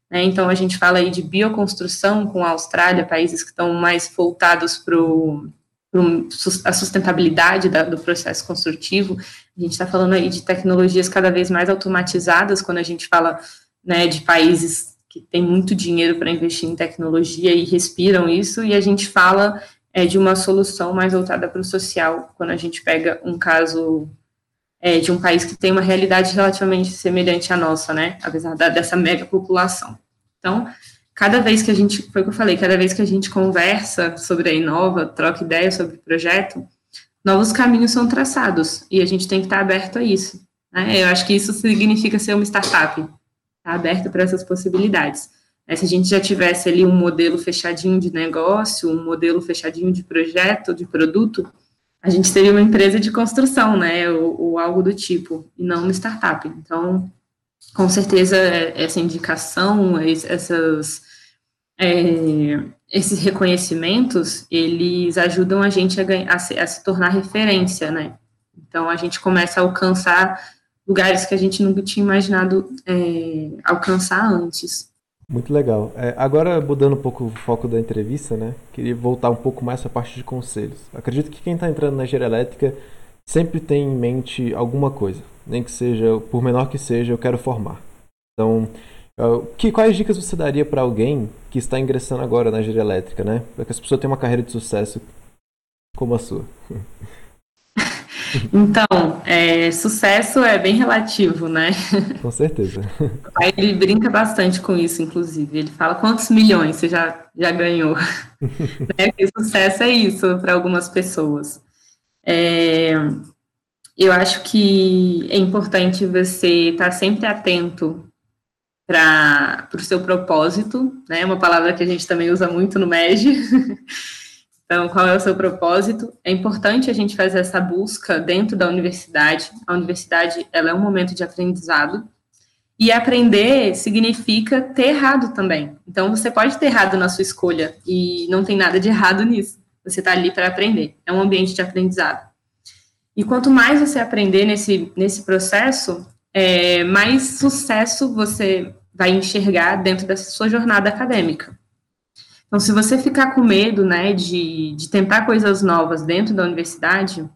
[SPEAKER 3] Né? Então, a gente fala aí de bioconstrução com a Austrália, países que estão mais voltados para a sustentabilidade da, do processo construtivo. A gente está falando aí de tecnologias cada vez mais automatizadas, quando a gente fala né, de países que têm muito dinheiro para investir em tecnologia e respiram isso, e a gente fala é, de uma solução mais voltada para o social, quando a gente pega um caso é, de um país que tem uma realidade relativamente semelhante à nossa, né, apesar da, dessa mega população. Então, cada vez que a gente, foi o que eu falei, cada vez que a gente conversa sobre a Inova, troca ideias sobre o projeto, novos caminhos são traçados e a gente tem que estar aberto a isso. Né? Eu acho que isso significa ser uma startup, estar tá aberto para essas possibilidades. Né? Se a gente já tivesse ali um modelo fechadinho de negócio, um modelo fechadinho de projeto, de produto, a gente teria uma empresa de construção, né, ou, ou algo do tipo, e não uma startup. Então, com certeza, essa indicação, essas, é, esses reconhecimentos, eles ajudam a gente a, ganhar, a, se, a, se, tornar referência, né? Então, a gente começa a alcançar lugares que a gente nunca tinha imaginado é, alcançar antes.
[SPEAKER 1] Muito legal. É, agora, mudando um pouco o foco da entrevista, né? Queria voltar um pouco mais para a parte de conselhos. Acredito que quem está entrando na engenharia elétrica sempre tem em mente alguma coisa, nem que seja, por menor que seja, eu quero formar. Então, que, quais dicas você daria para alguém que está ingressando agora na engenharia elétrica, né? Para que as pessoas tenham uma carreira de sucesso como a sua.
[SPEAKER 3] Então, é, sucesso é bem relativo, né?
[SPEAKER 1] Com certeza.
[SPEAKER 3] Aí ele brinca bastante com isso, inclusive. Ele fala quantos milhões você já, já ganhou. né? Que sucesso é isso para algumas pessoas. É, eu acho que é importante você estar sempre atento para o seu propósito, né? Uma palavra que a gente também usa muito no MEG. então, qual é o seu propósito? É importante a gente fazer essa busca dentro da universidade. A universidade, ela é um momento de aprendizado. E aprender significa ter errado também. Então, você pode ter errado na sua escolha e não tem nada de errado nisso. Você está ali para aprender. É um ambiente de aprendizado. E quanto mais você aprender nesse, nesse processo, é, mais sucesso você vai enxergar dentro dessa sua jornada acadêmica. Então, se você ficar com medo, né, de, de tentar coisas novas dentro da universidade,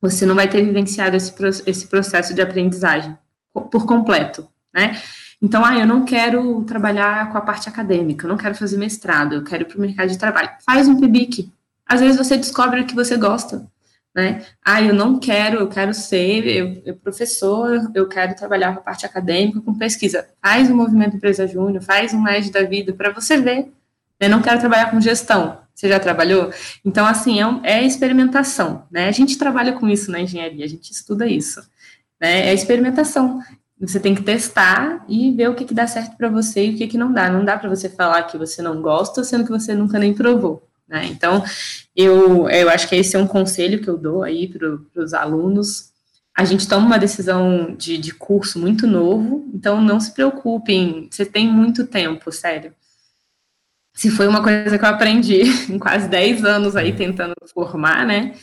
[SPEAKER 3] você não vai ter vivenciado esse, esse processo de aprendizagem por completo, né? Então, ah, eu não quero trabalhar com a parte acadêmica, eu não quero fazer mestrado, eu quero ir para o mercado de trabalho. Faz um PIBIC. Às vezes você descobre o que você gosta né? Ah, eu não quero, eu quero ser eu, eu professor, eu quero trabalhar com a parte acadêmica, com pesquisa. Faz um movimento empresa júnior, faz um MED da vida para você ver. Eu não quero trabalhar com gestão. Você já trabalhou? Então, assim, é, é experimentação, né? A gente trabalha com isso na engenharia, a gente estuda isso. Né? É experimentação. Você tem que testar e ver o que, que dá certo para você e o que, que não dá. Não dá para você falar que você não gosta, sendo que você nunca nem provou. Né? Então, eu, eu acho que esse é um conselho que eu dou aí para os alunos. A gente toma uma decisão de, de curso muito novo, então não se preocupem, você tem muito tempo, sério. Se foi uma coisa que eu aprendi em quase 10 anos aí tentando formar, né?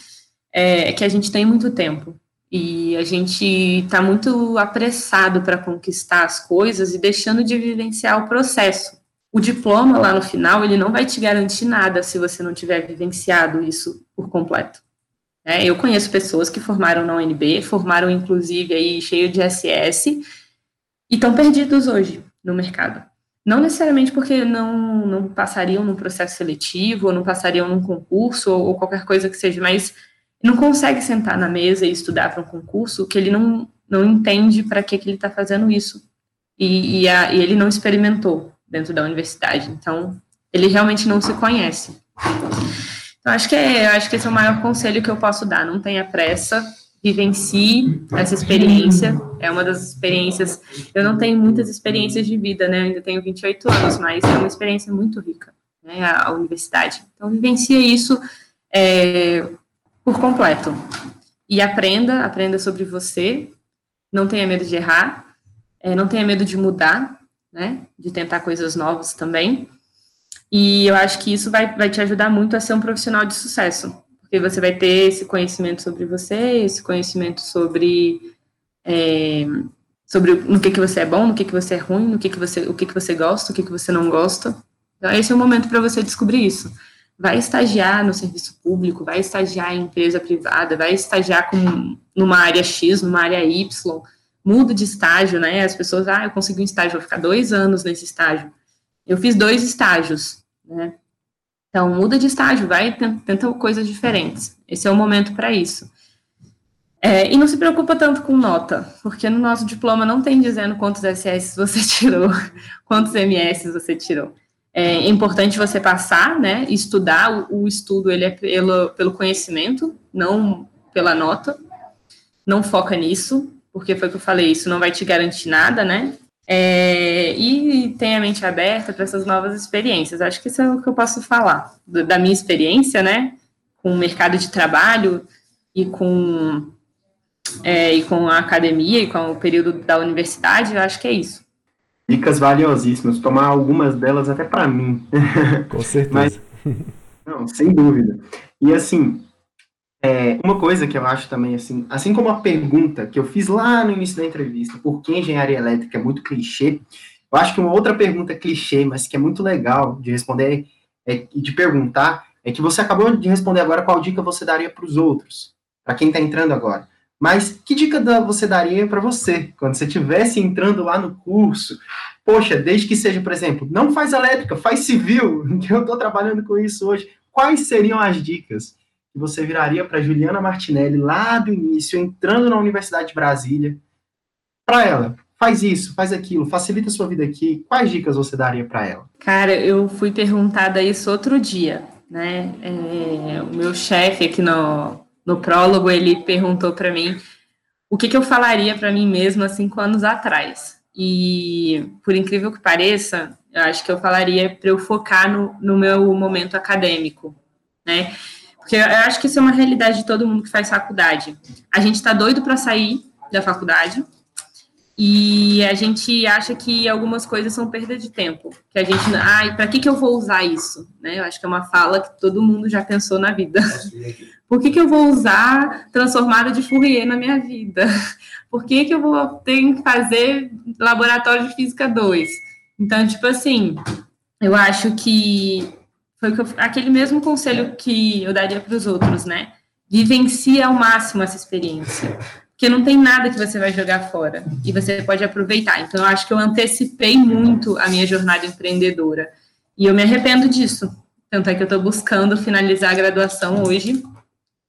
[SPEAKER 3] É que a gente tem muito tempo. E a gente está muito apressado para conquistar as coisas e deixando de vivenciar o processo o diploma lá no final, ele não vai te garantir nada se você não tiver vivenciado isso por completo. É, eu conheço pessoas que formaram na UNB, formaram inclusive aí cheio de SS, e estão perdidos hoje no mercado. Não necessariamente porque não, não passariam num processo seletivo, ou não passariam num concurso, ou, ou qualquer coisa que seja, mas não consegue sentar na mesa e estudar para um concurso que ele não, não entende para que, que ele está fazendo isso. E, e, a, e ele não experimentou dentro da universidade. Então, ele realmente não se conhece. Então, acho que, é, acho que esse é o maior conselho que eu posso dar. Não tenha pressa, vivencie essa experiência. É uma das experiências. Eu não tenho muitas experiências de vida, né? Eu ainda tenho 28 anos, mas é uma experiência muito rica, né? A, a universidade. Então, vivencie isso é, por completo. E aprenda, aprenda sobre você. Não tenha medo de errar. É, não tenha medo de mudar né? De tentar coisas novas também. E eu acho que isso vai, vai te ajudar muito a ser um profissional de sucesso, porque você vai ter esse conhecimento sobre você, esse conhecimento sobre é, sobre no que que você é bom, no que que você é ruim, no que que você o que que você gosta, o que que você não gosta. Então esse é o momento para você descobrir isso. Vai estagiar no serviço público, vai estagiar em empresa privada, vai estagiar com, numa área X, numa área Y, mudo de estágio, né? As pessoas, ah, eu consegui um estágio, vou ficar dois anos nesse estágio. Eu fiz dois estágios, né? Então, muda de estágio, vai, tenta coisas diferentes. Esse é o momento para isso. É, e não se preocupa tanto com nota, porque no nosso diploma não tem dizendo quantos SS você tirou, quantos MS você tirou. É importante você passar, né, estudar, o, o estudo ele é pelo, pelo conhecimento, não pela nota, não foca nisso, porque foi o que eu falei, isso não vai te garantir nada, né? É, e tenha a mente aberta para essas novas experiências. Acho que isso é o que eu posso falar do, da minha experiência, né? Com o mercado de trabalho e com, é, e com a academia e com o período da universidade, eu acho que é isso.
[SPEAKER 2] Dicas valiosíssimas, tomar algumas delas até para mim.
[SPEAKER 1] Com certeza.
[SPEAKER 2] Mas, não, sem dúvida. E assim, é, uma coisa que eu acho também, assim, assim como a pergunta que eu fiz lá no início da entrevista, por que engenharia elétrica é muito clichê, eu acho que uma outra pergunta clichê, mas que é muito legal de responder é, e de perguntar, é que você acabou de responder agora qual dica você daria para os outros, para quem está entrando agora. Mas que dica você daria para você, quando você estivesse entrando lá no curso? Poxa, desde que seja, por exemplo, não faz elétrica, faz civil, que eu estou trabalhando com isso hoje. Quais seriam as dicas? Que você viraria para Juliana Martinelli lá do início, entrando na Universidade de Brasília, para ela? Faz isso, faz aquilo, facilita a sua vida aqui. Quais dicas você daria para ela?
[SPEAKER 3] Cara, eu fui perguntada isso outro dia, né? É, o meu chefe aqui no, no prólogo, ele perguntou para mim o que, que eu falaria para mim mesma cinco anos atrás. E, por incrível que pareça, eu acho que eu falaria para eu focar no, no meu momento acadêmico, né? Porque eu acho que isso é uma realidade de todo mundo que faz faculdade. A gente está doido para sair da faculdade e a gente acha que algumas coisas são perda de tempo. Que a gente, ai, para que, que eu vou usar isso? Né? Eu acho que é uma fala que todo mundo já pensou na vida. Por que, que eu vou usar transformada de Fourier na minha vida? Por que, que eu vou ter que fazer laboratório de física 2? Então, tipo assim, eu acho que foi aquele mesmo conselho que eu daria para os outros, né? Vivencie ao máximo essa experiência. Porque não tem nada que você vai jogar fora e você pode aproveitar. Então, eu acho que eu antecipei muito a minha jornada empreendedora. E eu me arrependo disso. Tanto é que eu estou buscando finalizar a graduação hoje.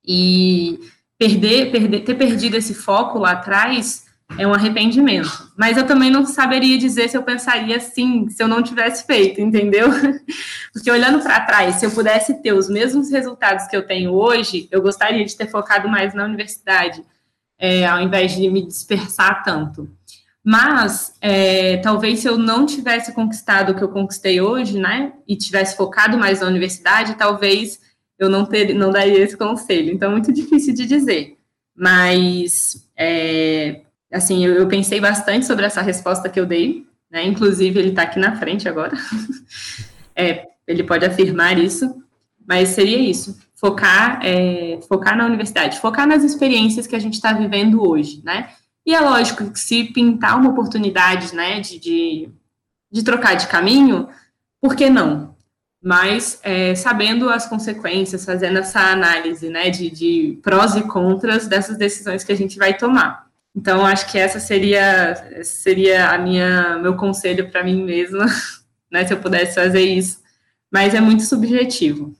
[SPEAKER 3] E perder, perder, ter perdido esse foco lá atrás é um arrependimento. Mas eu também não saberia dizer se eu pensaria assim, se eu não tivesse feito, entendeu? Porque olhando para trás, se eu pudesse ter os mesmos resultados que eu tenho hoje, eu gostaria de ter focado mais na universidade, é, ao invés de me dispersar tanto. Mas é, talvez se eu não tivesse conquistado o que eu conquistei hoje, né, e tivesse focado mais na universidade, talvez eu não ter, não daria esse conselho. Então, é muito difícil de dizer. Mas é, assim, eu, eu, pensei bastante sobre essa resposta que eu dei, né? Inclusive, ele está aqui na frente agora. é, ele pode afirmar isso, mas seria isso. Focar, é, focar na universidade, focar nas experiências que a gente está vivendo hoje, né? E é lógico que se pintar uma oportunidade, né, de, de, de trocar de caminho, por que não? Mas é, sabendo as consequências, fazendo essa análise, né, de, de prós e contras dessas decisões que a gente vai tomar. Então, acho que essa seria seria a minha meu conselho para mim mesma, né, se eu pudesse fazer isso. Mas é muito subjetivo.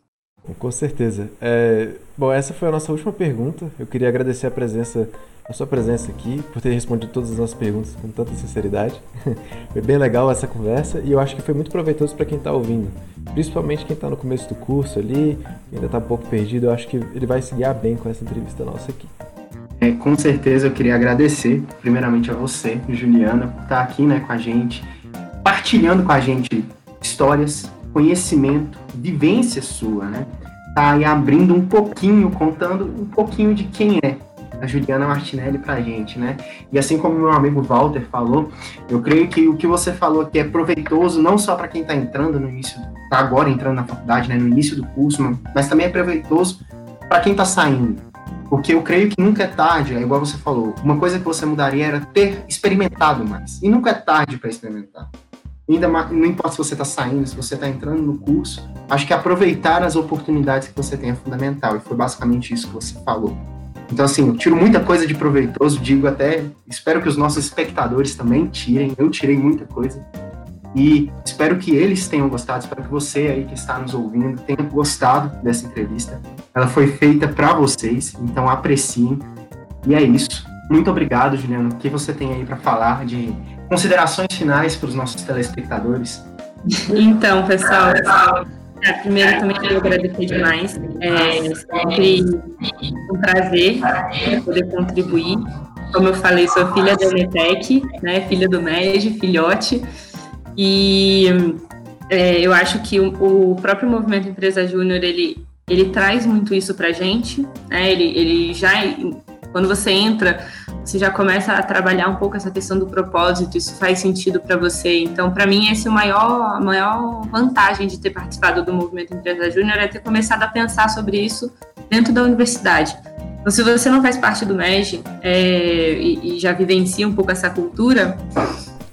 [SPEAKER 1] Com certeza. É, bom, essa foi a nossa última pergunta. Eu queria agradecer a presença, a sua presença aqui, por ter respondido todas as nossas perguntas com tanta sinceridade. foi bem legal essa conversa e eu acho que foi muito proveitoso para quem está ouvindo, principalmente quem está no começo do curso ali, ainda está um pouco perdido. Eu acho que ele vai se guiar bem com essa entrevista nossa aqui.
[SPEAKER 2] É, com certeza eu queria agradecer, primeiramente a você, Juliana, por estar aqui né, com a gente, partilhando com a gente histórias, conhecimento, vivência sua, né? Tá aí abrindo um pouquinho, contando um pouquinho de quem é a Juliana Martinelli pra gente, né? E assim como meu amigo Walter falou, eu creio que o que você falou aqui é proveitoso não só para quem está entrando no início, tá agora entrando na faculdade, né, no início do curso, mas também é proveitoso para quem está saindo, porque eu creio que nunca é tarde, é igual você falou. Uma coisa que você mudaria era ter experimentado mais. E nunca é tarde para experimentar. Ainda mais, não importa se você está saindo, se você está entrando no curso, acho que aproveitar as oportunidades que você tem é fundamental. E foi basicamente isso que você falou. Então, assim, eu tiro muita coisa de proveitoso, digo até, espero que os nossos espectadores também tirem. Eu tirei muita coisa. E espero que eles tenham gostado, espero que você aí que está nos ouvindo tenha gostado dessa entrevista. Ela foi feita para vocês, então apreciem. E é isso. Muito obrigado, Juliano. O que você tem aí para falar de considerações finais para os nossos telespectadores?
[SPEAKER 3] Então, pessoal, é, primeiro também quero agradecer demais. É sempre um prazer poder contribuir. Como eu falei, sou filha da Unetec, né, filha do MEG, filhote. E é, eu acho que o, o, próprio movimento Empresa Júnior, ele, ele traz muito isso para a gente, né? ele, ele já, quando você entra, você já começa a trabalhar um pouco essa questão do propósito, isso faz sentido para você. Então, para mim, esse é o maior, a maior vantagem de ter participado do movimento Empresa Júnior, é ter começado a pensar sobre isso dentro da universidade. Então, se você não faz parte do MEG é, e, e já vivencia um pouco essa cultura,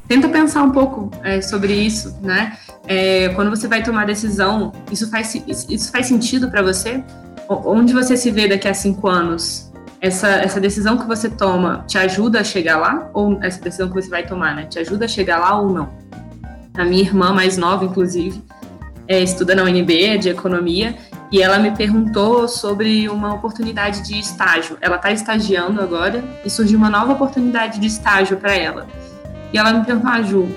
[SPEAKER 3] tenta pensar um pouco é, sobre isso, né? É, quando você vai tomar decisão, isso faz, isso faz sentido para você? Onde você se vê daqui a cinco anos? Essa, essa decisão que você toma te ajuda a chegar lá? Ou essa decisão que você vai tomar, né? Te ajuda a chegar lá ou não? A minha irmã mais nova, inclusive, é, estuda na UNB, é de economia, e ela me perguntou sobre uma oportunidade de estágio. Ela está estagiando agora e surgiu uma nova oportunidade de estágio para ela. E ela me perguntou: ah, Ju,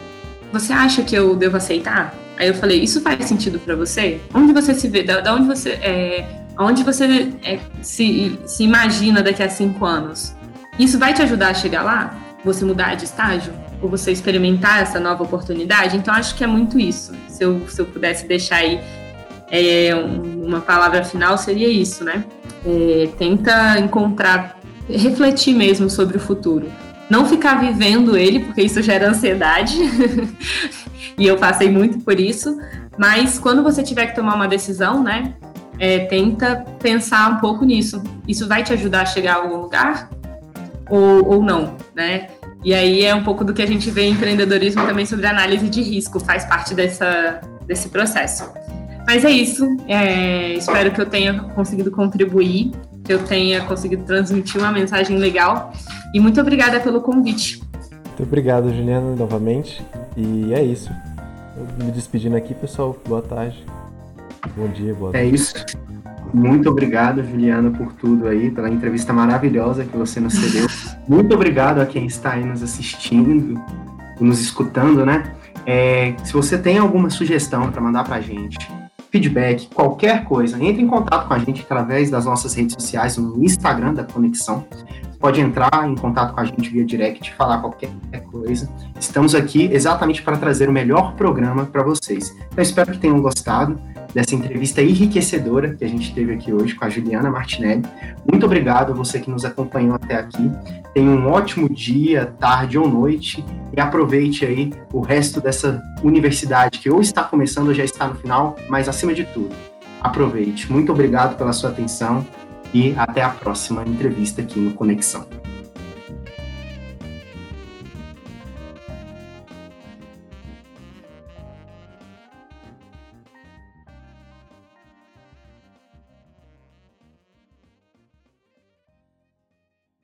[SPEAKER 3] você acha que eu devo aceitar? Aí eu falei: Isso faz sentido para você? Onde você se vê? Da, da onde você é, onde você é, se, se imagina daqui a cinco anos? Isso vai te ajudar a chegar lá? Você mudar de estágio? Ou você experimentar essa nova oportunidade? Então, acho que é muito isso. Se eu, se eu pudesse deixar aí é, uma palavra final, seria isso, né? É, tenta encontrar, refletir mesmo sobre o futuro. Não ficar vivendo ele, porque isso gera ansiedade. e eu passei muito por isso. Mas quando você tiver que tomar uma decisão, né? É, tenta pensar um pouco nisso. Isso vai te ajudar a chegar a algum lugar? Ou, ou não, né? E aí é um pouco do que a gente vê em empreendedorismo também sobre análise de risco, faz parte dessa, desse processo. Mas é isso. É, espero que eu tenha conseguido contribuir, eu tenha conseguido transmitir uma mensagem legal. E muito obrigada pelo convite.
[SPEAKER 1] Muito obrigado, Juliana, novamente. E é isso. Eu me despedindo aqui, pessoal. Boa tarde. Bom dia, boa
[SPEAKER 2] é
[SPEAKER 1] tarde.
[SPEAKER 2] É isso. Muito obrigado, Juliana, por tudo aí, pela entrevista maravilhosa que você nos cedeu. Muito obrigado a quem está aí nos assistindo, nos escutando, né? É, se você tem alguma sugestão para mandar para a gente, feedback, qualquer coisa, entre em contato com a gente através das nossas redes sociais, no Instagram da Conexão. Pode entrar em contato com a gente via direct, falar qualquer coisa. Estamos aqui exatamente para trazer o melhor programa para vocês. Então, espero que tenham gostado dessa entrevista enriquecedora que a gente teve aqui hoje com a Juliana Martinelli. Muito obrigado a você que nos acompanhou até aqui. Tenha um ótimo dia, tarde ou noite e aproveite aí o resto dessa universidade que ou está começando ou já está no final, mas acima de tudo, aproveite. Muito obrigado pela sua atenção e até a próxima entrevista aqui no Conexão.